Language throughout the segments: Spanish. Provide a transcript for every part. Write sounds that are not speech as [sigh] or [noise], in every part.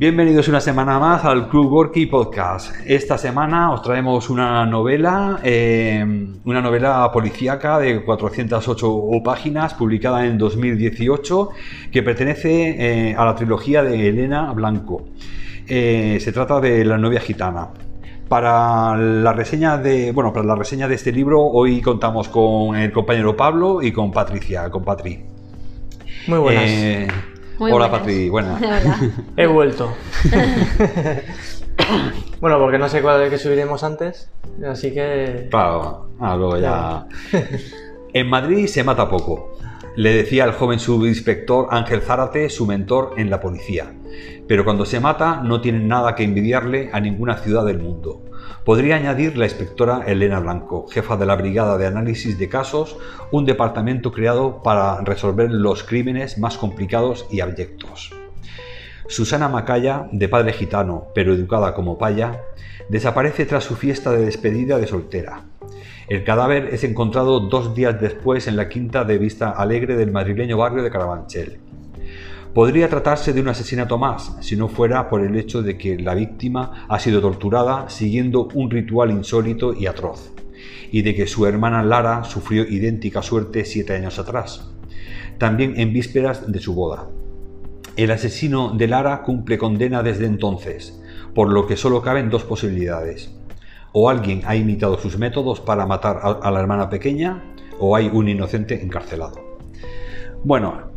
Bienvenidos una semana más al Club Gorky Podcast. Esta semana os traemos una novela, eh, una novela policíaca de 408 páginas, publicada en 2018, que pertenece eh, a la trilogía de Elena Blanco. Eh, se trata de La novia gitana. Para la reseña de, bueno, para la reseña de este libro, hoy contamos con el compañero Pablo y con Patricia, con Patri. Muy buenas. Muy hola buenas. Patri, buenas. [laughs] Hola. He vuelto. [laughs] bueno, porque no sé cuál es que subiremos antes, así que... Claro, ah, luego ya. [laughs] En Madrid se mata poco, le decía el joven subinspector Ángel Zárate, su mentor en la policía. Pero cuando se mata no tienen nada que envidiarle a ninguna ciudad del mundo. Podría añadir la inspectora Elena Blanco, jefa de la Brigada de Análisis de Casos, un departamento creado para resolver los crímenes más complicados y abyectos. Susana Macaya, de padre gitano, pero educada como paya, desaparece tras su fiesta de despedida de soltera. El cadáver es encontrado dos días después en la quinta de Vista Alegre del madrileño barrio de Carabanchel. Podría tratarse de un asesinato más, si no fuera por el hecho de que la víctima ha sido torturada siguiendo un ritual insólito y atroz, y de que su hermana Lara sufrió idéntica suerte siete años atrás, también en vísperas de su boda. El asesino de Lara cumple condena desde entonces, por lo que solo caben dos posibilidades. O alguien ha imitado sus métodos para matar a, la hermana pequeña, o hay un inocente encarcelado. Bueno,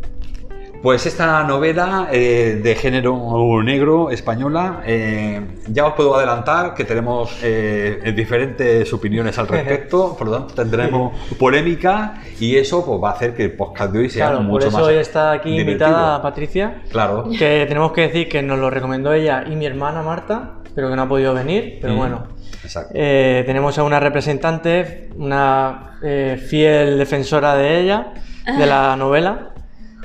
pues esta novela eh, de género negro española, eh, ya os puedo adelantar que tenemos eh, diferentes opiniones al respecto, [laughs] por lo tanto tendremos polémica y eso pues, va a hacer que el podcast de hoy sea Claro, por mucho eso más hoy está aquí divertido. invitada Patricia, Claro. que tenemos que decir que nos lo recomendó ella y mi hermana Marta, pero que no ha podido venir, pero Mm, bueno. Exacto. Eh, tenemos a una representante, una eh, fiel defensora de ella, de la [laughs] novela,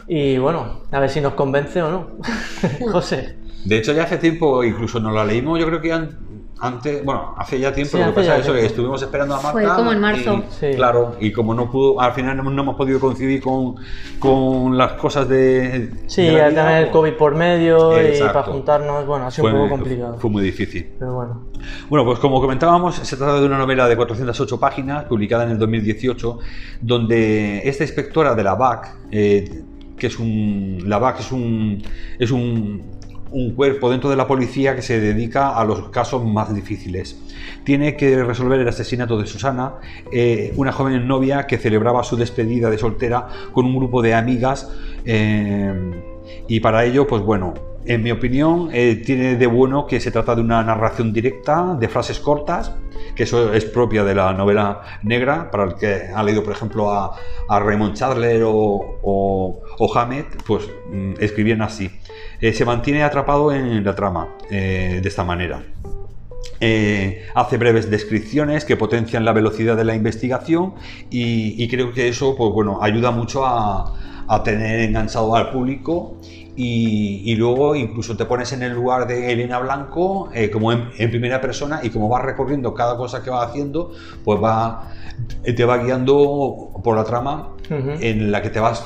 y bueno, a ver si nos convence o no. [laughs] José. De hecho, ya hace tiempo, incluso nos la leímos, yo creo que an- antes, bueno, hace ya tiempo, Sí, lo que pasa es eso, que estuvimos esperando a Marta. Fue como en marzo. y- Sí. Claro, y como no pudo, al final no, no hemos podido coincidir con, con las cosas de. Sí, de la al tener el pues, COVID por medio y para juntarnos, bueno, ha sido fue, un poco complicado. fue muy difícil. Pero bueno. Bueno, pues como comentábamos, se trata de una novela de 408 páginas, publicada en el 2018, donde esta inspectora de la BAC, eh, que es un. La BAC es un. es un, un cuerpo dentro de la policía que se dedica a los casos más difíciles. Tiene que resolver el asesinato de Susana, eh, una joven novia que celebraba su despedida de soltera con un grupo de amigas. eh, y para ello, pues bueno, en mi opinión, eh, tiene de bueno que se trata de una narración directa, de frases cortas, que eso es propia de la novela negra, para el que ha leído, por ejemplo, a, Raymond Chandler o, o, o Hammett, pues mm, escribían así. Eh, se mantiene atrapado en la trama eh, de esta manera. Eh, hace breves descripciones que potencian la velocidad de la investigación y, y creo que eso pues, bueno, ayuda mucho a, a tener enganchado al público y, y luego incluso te pones en el lugar de Elena Blanco eh, como en, en primera persona y como vas recorriendo cada cosa que va haciendo, pues va, te va guiando por la trama en la que te vas,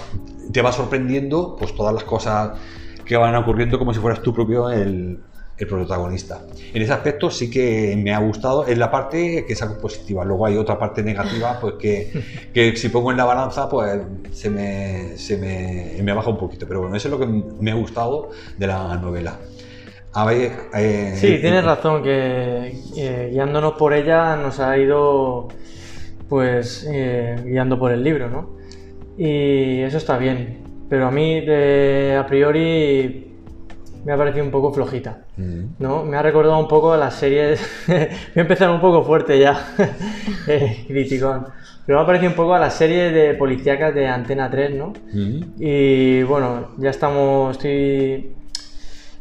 te va sorprendiendo pues todas las cosas que van ocurriendo como si fueras tú propio el, el protagonista. En ese aspecto sí que me ha gustado, es la parte que es algo positiva. Luego hay otra parte negativa, pues que, [laughs] que si pongo en la balanza, pues se me, se me, me baja un poquito. Pero bueno, eso es lo que me ha gustado de la novela. A ver, eh, Sí, tienes razón, que eh, guiándonos por ella nos ha ido pues eh, guiando por el libro, ¿no? Y eso está bien. Pero a mí de, a priori me ha parecido un poco flojita. ¿No? Me ha recordado un poco a las series. [laughs] Voy a empezar un poco fuerte ya, [laughs] eh, criticón. Pero me ha parecido un poco a las series de policíacas de Antena 3, ¿no? Y bueno, ya estamos. Estoy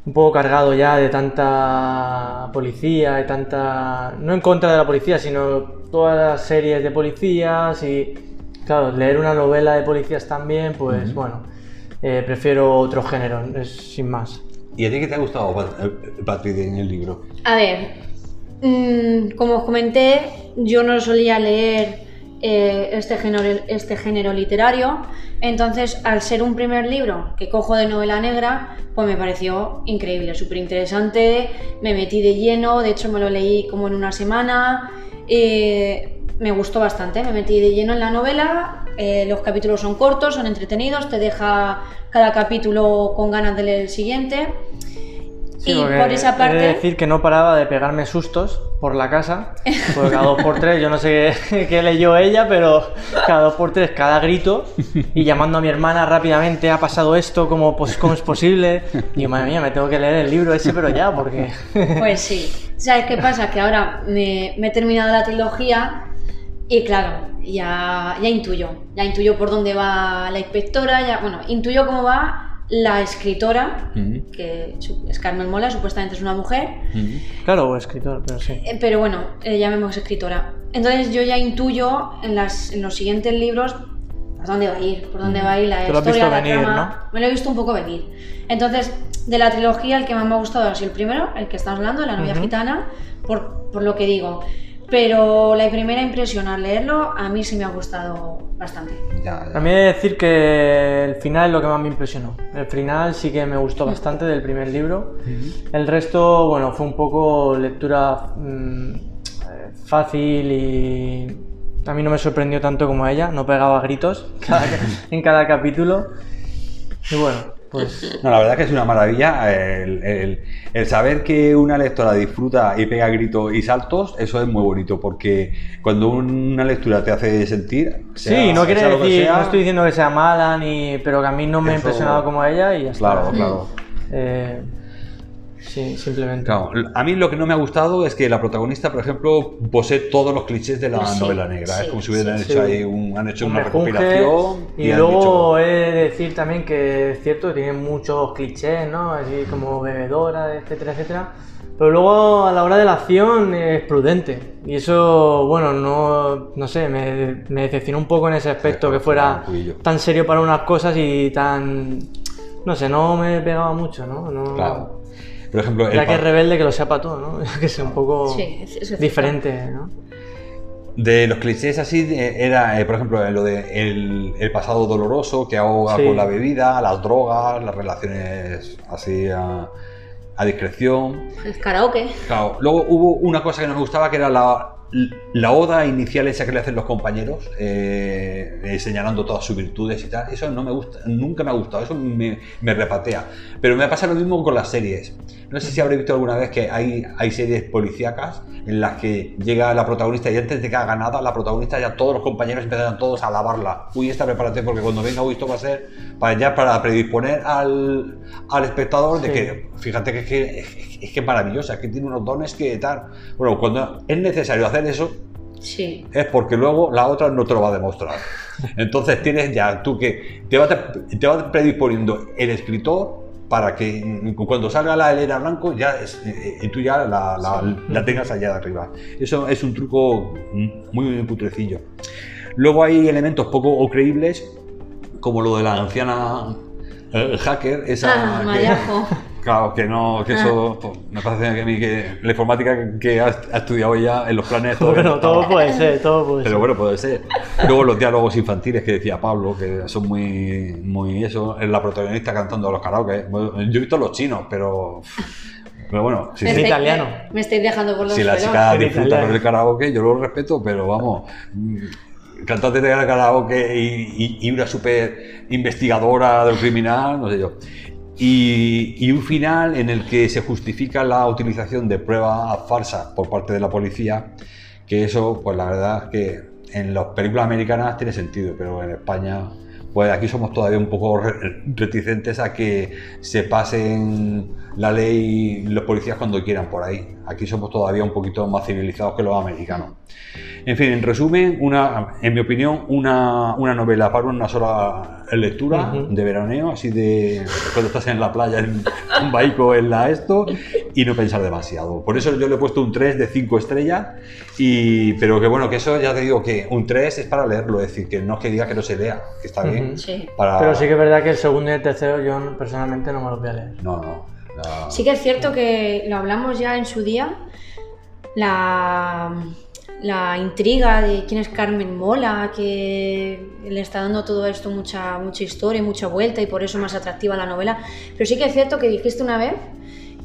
un poco cargado ya de tanta policía, de tanta. No en contra de la policía, sino todas las series de policías y. Claro, leer una novela de policías también, pues bueno, eh, prefiero otro género, es sin más. ¿Y a ti qué te ha gustado, eh, Patrick, en el libro? A ver, mm, como os comenté, yo no solía leer eh, este, género, este género literario. Entonces, al ser un primer libro que cojo de novela negra, pues me pareció increíble, súper interesante. Me metí de lleno, de hecho me lo leí como en una semana. eh, me gustó bastante, me metí de lleno en la novela. eh, los capítulos son cortos, son entretenidos, te deja cada capítulo con ganas de leer el siguiente. Sí, y por esa He de parte. decir que no paraba de pegarme sustos por la casa, porque cada dos por tres, yo no sé qué, qué leyó ella, pero cada dos por tres, cada grito, y llamando a mi hermana rápidamente, ha pasado esto, ¿cómo, pues, cómo es posible? Y yo, madre mía, me tengo que leer el libro ese, pero ya, porque... Pues sí. ¿Sabes qué pasa? Que ahora me, me he terminado la trilogía y claro, ya, ya intuyo. Ya intuyo por dónde va la inspectora, ya, bueno, intuyo cómo va la escritora, Ujú, que su- es Carmen Mola, supuestamente es una mujer. Claro, o escritor, pero sí. eh, pero bueno, eh, llamemos escritora. Entonces yo ya intuyo en, las, en los siguientes libros por dónde va a ir, por dónde va a ir la Te historia, la venir, trama. Me lo he visto un poco venir. Entonces, de la trilogía, el que más me ha gustado ha sido el primero, el que estamos hablando, La novia gitana, por, por lo que digo. Pero la primera impresión al leerlo, a mí sí me ha gustado bastante. Ya, ya. A mí he de decir que el final es lo que más me impresionó. El final sí que me gustó bastante del primer libro. El resto, bueno, fue un poco lectura mm, fácil y a mí no me sorprendió tanto como a ella. No pegaba gritos [laughs] cada- en cada capítulo. Y bueno, pues No, la verdad que es una maravilla el, el- el saber que una lectora disfruta y pega gritos y saltos, eso es muy bonito, porque cuando una lectura te hace sentir... sea- sí, no quiere decir, sea, no estoy diciendo que sea mala, ni, pero que a mí no me ha impresionado como a ella y ya está. Claro, claro. Eh, sí, simplemente. Claro, a mí lo que no me ha gustado es que la protagonista, por ejemplo, posee todos los clichés de la Sí, novela negra. sí, es como si hubieran sí. hecho ahí un, han hecho Un una recopilación Y, han luego dicho- he de decir también que es cierto, tiene muchos clichés, ¿no? Así como bebedora, etcétera, etcétera. Pero luego a la hora de la acción es prudente. Y eso, bueno, no, no sé, me, me decepcionó un poco en ese aspecto, Sí, que fuera tan serio para unas cosas y tan... No sé, no me pegaba mucho, ¿no? No- Claro. Por ejemplo, el Ya que es rebelde que lo sea para todo, ¿no? [laughs] que sea un poco Sí, es- diferente, ¿no? de los clichés así, era, eh, por ejemplo, lo de el, el pasado doloroso que ahoga Sí. con la bebida, las drogas, las relaciones así a, a discreción. El karaoke. Claro, luego hubo una cosa que no me gustaba que era la, la oda inicial esa que le hacen los compañeros, eh, eh, señalando todas sus virtudes y tal. Eso no me gusta, nunca me ha gustado, eso me, me repatea. Pero me pasa lo mismo con las series. No sé si habréis visto alguna vez que hay, hay series policíacas en las que llega la protagonista y antes de que haga nada, la protagonista ya todos los compañeros empiezan todos a alabarla. Uy, esta prepárate porque cuando venga, uy, esto va a ser para ya para predisponer al, al espectador de que fíjate que es que es, es que maravillosa, es que tiene unos dones que tal. Bueno, cuando es necesario hacer eso, Sí. es porque luego la otra no te lo va a demostrar. [laughs] Entonces tienes ya tú que te va, te va predisponiendo el escritor para que cuando salga la Elena Blanco ya es- eh, eh, tú ya la, la- la tengas allá de arriba. Eso es un truco muy putrecillo. Luego hay elementos poco creíbles como lo de la anciana eh, hacker, esa Ah, que-. [laughs] Claro, que no, que eso pues, me parece que a mí que la informática que, ha, ha estudiado ella en los planes todo Bueno, todo puede ser, todo puede pero ser. bueno, puede ser. Luego los diálogos infantiles que decía Pablo, que son muy, muy eso, es la protagonista cantando a los karaoke. Bueno, yo he visto los chinos, pero, pero bueno, si, estáis- italiano. Me, estáis dejando por los si la chica disfruta italiano. con el karaoke, yo lo respeto, pero vamos, mm, cantante de karaoke y, y- y una super investigadora del criminal, no sé yo. Y, un final en el que se justifica la utilización de pruebas falsas por parte de la policía, que eso, pues la verdad es que en las películas americanas tiene sentido, pero en España, pues aquí somos todavía un poco re- reticentes a que se pasen la ley los policías cuando quieran por ahí. Aquí somos todavía un poquito más civilizados que los americanos. En fin, en resumen, una, en mi opinión, una, una novela para una sola lectura de veraneo, así de cuando estás en la playa en un baico en la esto y no pensar demasiado. Por eso yo le he puesto un 3 de 5 estrellas, y, pero que bueno, que eso ya te digo que un 3 es para leerlo, es decir, que no es que diga que no se lea, que está bien. Sí. Para... Pero sí que es verdad que el segundo y el tercero yo personalmente no me los voy a leer. No, no. la- Sí que es cierto que lo hablamos ya en su día. La, la intriga de quién es Carmen Mola, que le está dando todo esto mucha, mucha historia, mucha vuelta y por eso más atractiva la novela. Pero sí que es cierto que dijiste una vez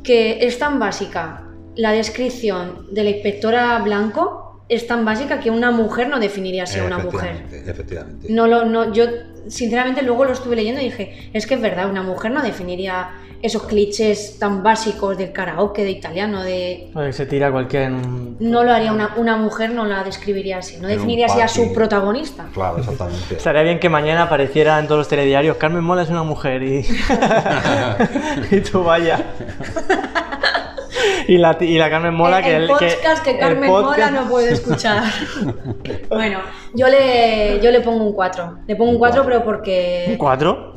que es tan básica la descripción de la inspectora Blanco es tan básica que una mujer no definiría a una mujer. Efectivamente. No lo, no, yo sinceramente luego lo estuve leyendo y dije, es que es verdad, una mujer no definiría esos clichés tan básicos del karaoke, de italiano, de... Oye, se tira un... No lo haría una, una mujer, no la describiría así, no En un definiría así a su protagonista. Claro, exactamente. [laughs] Estaría bien que mañana apareciera en todos los telediarios Carmen Mola es una mujer y, [laughs] y tú vaya. y, la, y la Carmen Mola el, que... el podcast que, el Carmen podcast- Mola no puede escuchar. [laughs] bueno, yo le, yo le pongo un 4. Le pongo un 4, pero ¿Un porque... cuatro?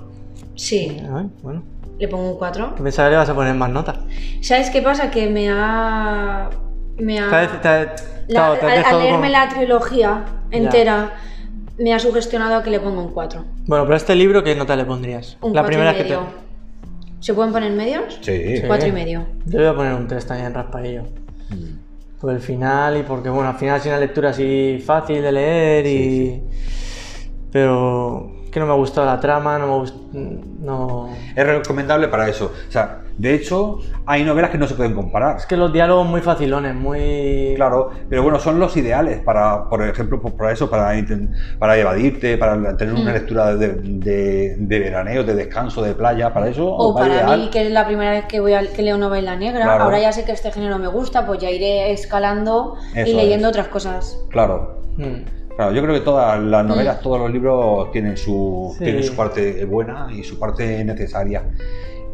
Sí, Ay, bueno, le pongo un 4. que pensaba que le vas a poner más notas. ¿Sabes qué pasa? Que me ha... Me ha... Te te La- al, leerme con- la trilogía entera, me ha sugestionado a que le ponga un 4. Bueno, pero a este libro, ¿qué nota le pondrías? Un la 4 primera y que medio. te... ¿Se pueden poner medios? Sí. Sí. Cuatro y medio. Yo le voy a poner un 3 también, raspadillo. Mm. Por el final y porque, bueno, al final es una lectura así fácil de leer y... Pero que no me ha gustado la trama, no me gust... No... Es recomendable para eso. O sea, de hecho, hay novelas que no se pueden comparar. Es que los diálogos muy facilones, muy... Claro, pero bueno, son los ideales para, por ejemplo, pues, para eso, para, para evadirte, para tener una Mm. lectura de, de, de veraneo, de descanso, de playa, para eso. O para ideal. mí, que es la primera vez que voy a, que leo novela negra, Claro. ahora ya sé que este género me gusta, pues ya iré escalando y Eso leyendo es. otras cosas. Claro. Mm. Claro, yo creo que todas las novelas, todos los libros tienen su, Sí. tienen su parte buena y su parte necesaria.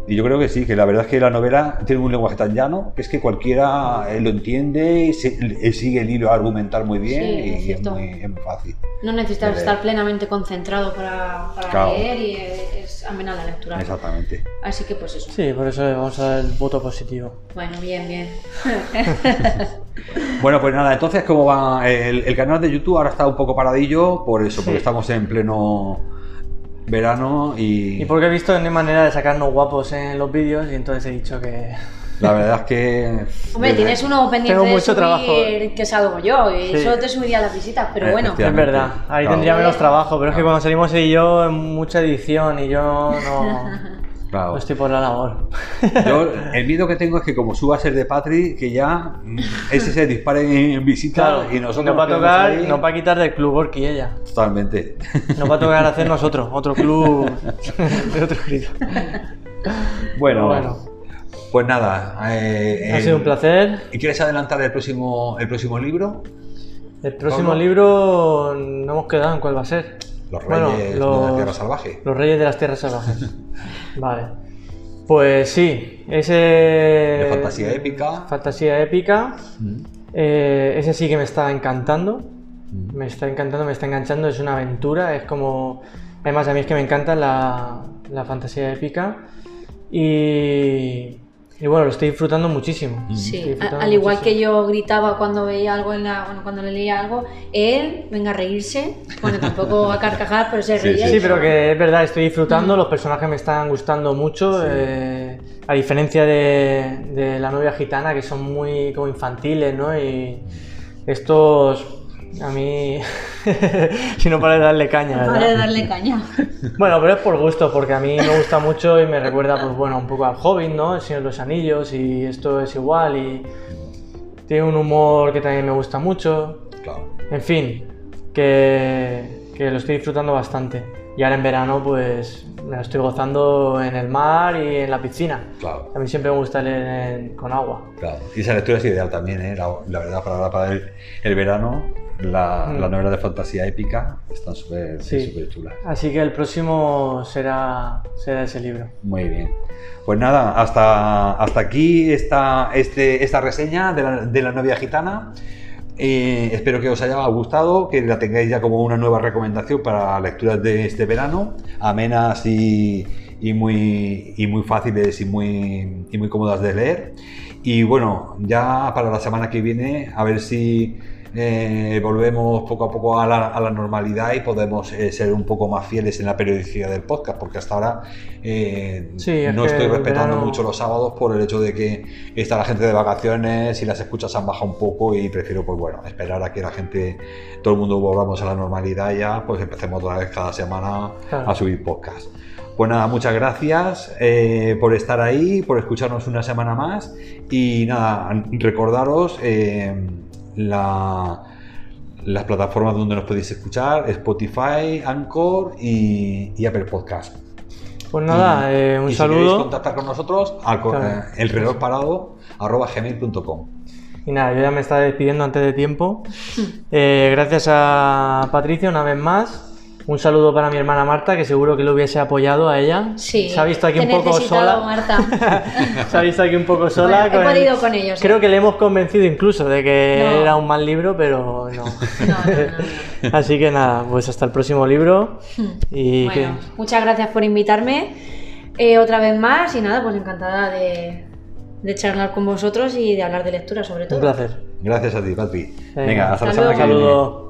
Y yo creo que sí, que la verdad es que la novela tiene un lenguaje tan llano que es que cualquiera eh, lo entiende, y se- eh, sigue el hilo argumental muy bien Sí, y es muy, es muy fácil. No necesitas estar plenamente concentrado para, para Claro. leer y es, es amena la lectura. Exactamente. Así que pues eso. Sí, por eso le vamos a dar el voto positivo. Bueno, bien, bien. [laughs] Bueno, pues nada, entonces, ¿cómo va? El, el canal de YouTube ahora está un poco paradillo por eso, Sí. porque estamos en pleno verano y, Y porque he visto que no hay manera de sacarnos guapos en los vídeos y entonces he dicho que... la verdad es que... [laughs] Hombre, tienes uno pendiente Tengo de mucho subir, trabajo. que salgo yo, y Sí. solo te subiría las visitas, pero bueno. Es verdad, ahí Claro. tendría menos trabajo, pero es que cuando salimos él y yo, mucha edición y yo no, [laughs] Claro. no estoy por la labor. [laughs] Yo, [laughs] el miedo que tengo es que como suba a ser de Patri, que ya mm, ese se dispare en visita Claro, y nosotros nos va a tocar, ahí nos va a quitar del club Orqui ella. Totalmente. Nos va a tocar hacer nosotros, otro club [laughs] de otro escrito. Bueno, Bueno. pues nada. eh, Ha el- sido un placer. ¿Y quieres adelantar el próximo, el próximo libro? El próximo libro no hemos quedado en cuál va a ser. Los Bueno, Reyes de los- la Tierra Salvaje. Los Reyes de las Tierras Salvajes. Vale. Pues sí, ese... De fantasía épica. Fantasía épica. Mm, Eh, ese sí que me está encantando. mm. Me está encantando, me está enganchando. Es una aventura, es como... Además, a mí es que me encanta la, la fantasía épica. Y... Y bueno, lo estoy disfrutando muchísimo. Sí, disfrutando al igual muchísimo. que yo gritaba cuando veía algo en la, bueno, cuando le leía algo, él venga a reírse, bueno, tampoco a carcajar, pero se Sí, reía. Sí, y- pero que es verdad, estoy disfrutando, Mm. los personajes me están gustando mucho, eh, a diferencia de, de la novia gitana, que son muy como infantiles, ¿no? Y estos, a mí, [laughs] si no para de darle caña, ¿verdad? Para darle caña. [laughs] Bueno, pero es por gusto, porque a mí me gusta mucho y me recuerda, pues bueno, un poco al Hobbit, ¿no? El Señor de los Anillos y esto es igual y tiene un humor que también me gusta mucho. Claro. En fin, que, que lo estoy disfrutando bastante. Y ahora en verano, pues me lo estoy gozando en el mar y en la piscina. Claro. A mí siempre me gusta leer en- con agua. Claro. Y esa lectura es ideal también, ¿eh? la, la verdad, para, para el, el verano, la, Mm. las novelas de fantasía épica están súper Sí. chulas. Así que el próximo será, será ese libro. Muy bien. Pues nada, hasta, hasta aquí esta, este, esta reseña de la, de la novia gitana. Eh, espero que os haya gustado, que la tengáis ya como una nueva recomendación para lecturas de este verano, amenas y, y muy, y muy fáciles y muy, y muy cómodas de leer. Y bueno, ya para la semana que viene, a ver si eh, volvemos poco a poco a la, a la normalidad y podemos eh, ser un poco más fieles en la periodicidad del podcast, porque hasta ahora eh, Sí, es no estoy respetando verano- mucho los sábados por el hecho de que está la gente de vacaciones y las escuchas han bajado un poco y prefiero, pues bueno, esperar a que la gente, todo el mundo volvamos a la normalidad ya, pues empecemos otra vez cada semana Claro. a subir podcast. Pues nada, muchas gracias eh, por estar ahí, por escucharnos una semana más y nada, recordaros eh, la- las plataformas donde nos podéis escuchar, Spotify, Anchor y, y Apple Podcast. Pues nada, Y- eh, un y Si queréis saludo. contactar con nosotros, al Claro. eh, el reloj parado arroba gmail.com. Y nada, yo ya me estaba despidiendo antes de tiempo. Eh, gracias a Patricia una vez más. Un saludo para mi hermana Marta, que seguro que lo hubiese apoyado a ella. Sí, Se ha visto aquí un poco sola. Marta. [laughs] Se ha visto aquí un poco sola. Bueno, he el- podido con ellos, Creo ¿eh? que le hemos convencido incluso de que No. era un mal libro, pero no. [laughs] No, no, no, [laughs] Así que nada, pues hasta el próximo libro. Y que- Bueno, muchas gracias por invitarme eh, otra vez más y nada, pues encantada de, de charlar con vosotros y de hablar de lectura sobre todo. un placer. Gracias a ti, Patri. Venga, Venga, hasta la hasta semana que viene. Saludo.